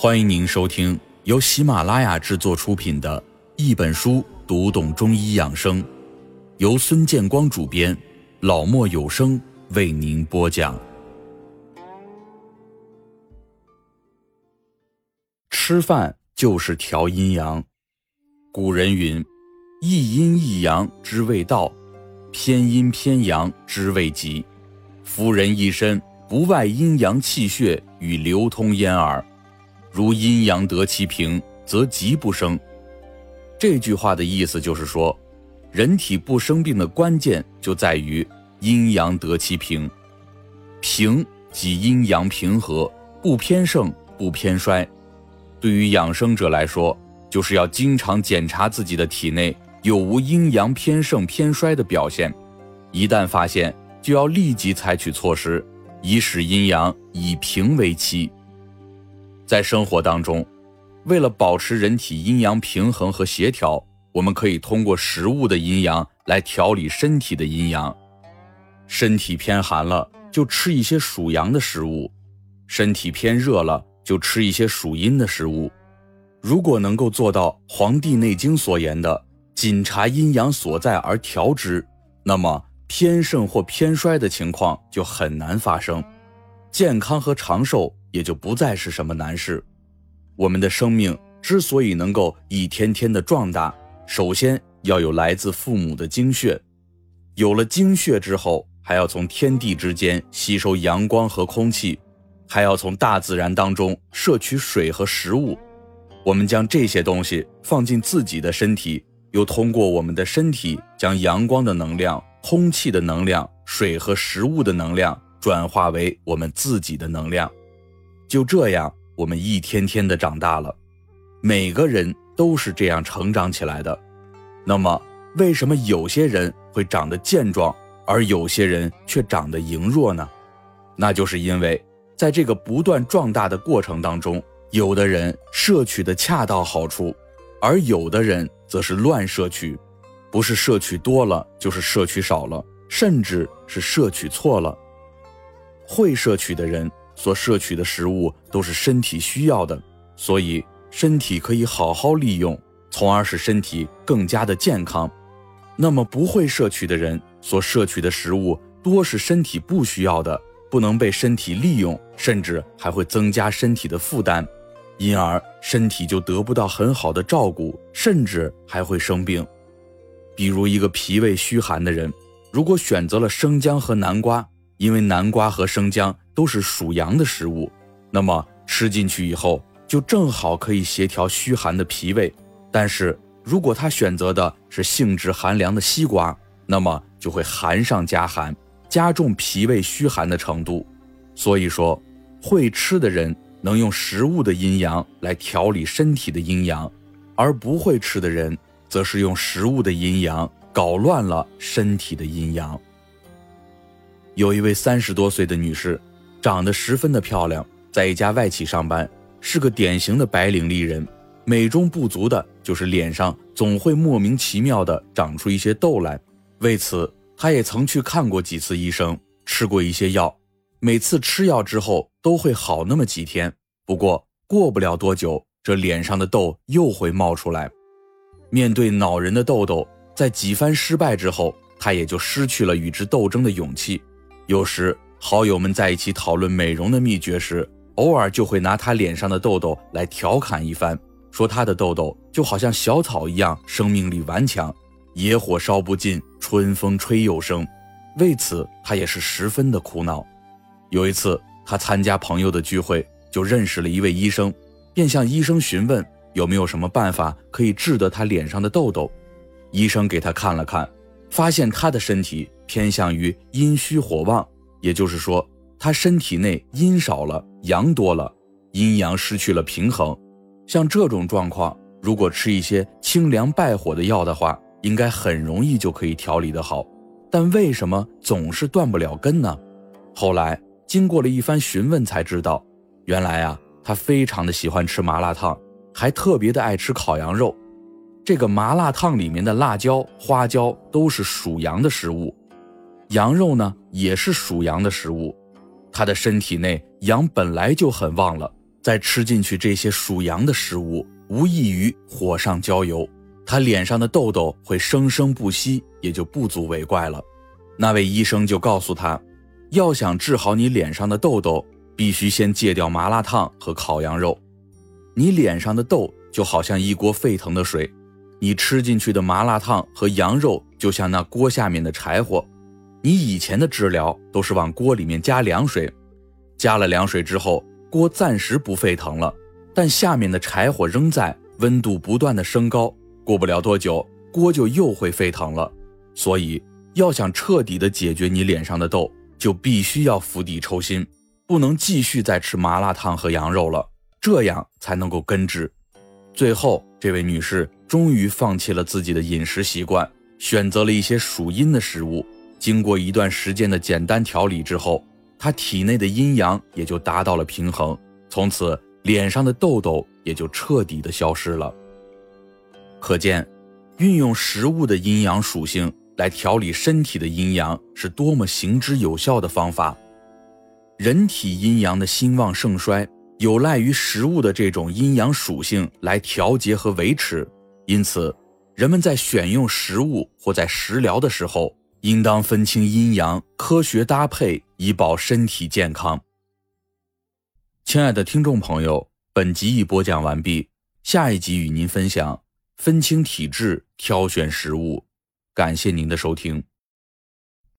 欢迎您收听由喜马拉雅制作出品的《一本书读懂中医养生》，由孙建光主编，老莫有声为您播讲。吃饭就是调阴阳。古人云：“一阴一阳之谓道，偏阴偏阳之谓极。夫人一身，不外阴阳气血与流通焉耳。”如阴阳得其平，则疾不生。这句话的意思就是说，人体不生病的关键就在于阴阳得其平。平即阴阳平和，不偏盛，不偏衰。对于养生者来说，就是要经常检查自己的体内有无阴阳偏盛偏衰的表现。一旦发现，就要立即采取措施，以使阴阳以平为期。在生活当中，为了保持人体阴阳平衡和协调，我们可以通过食物的阴阳来调理身体的阴阳。身体偏寒了，就吃一些属阳的食物；身体偏热了，就吃一些属阴的食物。如果能够做到《黄帝内经》所言的“谨察阴阳所在而调之”，那么偏盛或偏衰的情况就很难发生，健康和长寿。也就不再是什么难事。我们的生命之所以能够一天天的壮大，首先要有来自父母的精血。有了精血之后，还要从天地之间吸收阳光和空气，还要从大自然当中摄取水和食物。我们将这些东西放进自己的身体，又通过我们的身体将阳光的能量、空气的能量、水和食物的能量转化为我们自己的能量。就这样，我们一天天的长大了，每个人都是这样成长起来的。那么，为什么有些人会长得健壮，而有些人却长得羸弱呢？那就是因为，在这个不断壮大的过程当中，有的人摄取的恰到好处，而有的人则是乱摄取，不是摄取多了，就是摄取少了，甚至是摄取错了。会摄取的人。所摄取的食物都是身体需要的，所以身体可以好好利用，从而使身体更加的健康。那么不会摄取的人所摄取的食物多是身体不需要的，不能被身体利用，甚至还会增加身体的负担，因而身体就得不到很好的照顾，甚至还会生病。比如一个脾胃虚寒的人，如果选择了生姜和南瓜，因为南瓜和生姜。都是属阳的食物，那么吃进去以后就正好可以协调虚寒的脾胃。但是如果他选择的是性质寒凉的西瓜，那么就会寒上加寒，加重脾胃虚寒的程度。所以说，会吃的人能用食物的阴阳来调理身体的阴阳，而不会吃的人则是用食物的阴阳搞乱了身体的阴阳。有一位三十多岁的女士。长得十分的漂亮，在一家外企上班，是个典型的白领丽人。美中不足的就是脸上总会莫名其妙的长出一些痘来。为此，她也曾去看过几次医生，吃过一些药。每次吃药之后都会好那么几天，不过过不了多久，这脸上的痘又会冒出来。面对恼人的痘痘，在几番失败之后，她也就失去了与之斗争的勇气。有时。好友们在一起讨论美容的秘诀时，偶尔就会拿她脸上的痘痘来调侃一番，说她的痘痘就好像小草一样，生命力顽强，野火烧不尽，春风吹又生。为此，她也是十分的苦恼。有一次，她参加朋友的聚会，就认识了一位医生，便向医生询问有没有什么办法可以治得她脸上的痘痘。医生给他看了看，发现他的身体偏向于阴虚火旺。也就是说，他身体内阴少了，阳多了，阴阳失去了平衡。像这种状况，如果吃一些清凉败火的药的话，应该很容易就可以调理得好。但为什么总是断不了根呢？后来经过了一番询问，才知道，原来啊，他非常的喜欢吃麻辣烫，还特别的爱吃烤羊肉。这个麻辣烫里面的辣椒、花椒都是属阳的食物。羊肉呢，也是属阳的食物，他的身体内阳本来就很旺了，再吃进去这些属阳的食物，无异于火上浇油，他脸上的痘痘会生生不息，也就不足为怪了。那位医生就告诉他，要想治好你脸上的痘痘，必须先戒掉麻辣烫和烤羊肉。你脸上的痘就好像一锅沸腾的水，你吃进去的麻辣烫和羊肉就像那锅下面的柴火。你以前的治疗都是往锅里面加凉水，加了凉水之后，锅暂时不沸腾了，但下面的柴火仍在，温度不断的升高，过不了多久，锅就又会沸腾了。所以，要想彻底的解决你脸上的痘，就必须要釜底抽薪，不能继续再吃麻辣烫和羊肉了，这样才能够根治。最后，这位女士终于放弃了自己的饮食习惯，选择了一些属阴的食物。经过一段时间的简单调理之后，她体内的阴阳也就达到了平衡，从此脸上的痘痘也就彻底的消失了。可见，运用食物的阴阳属性来调理身体的阴阳是多么行之有效的方法。人体阴阳的兴旺盛衰有赖于食物的这种阴阳属性来调节和维持，因此，人们在选用食物或在食疗的时候。应当分清阴阳，科学搭配，以保身体健康。亲爱的听众朋友，本集已播讲完毕，下一集与您分享分清体质，挑选食物。感谢您的收听。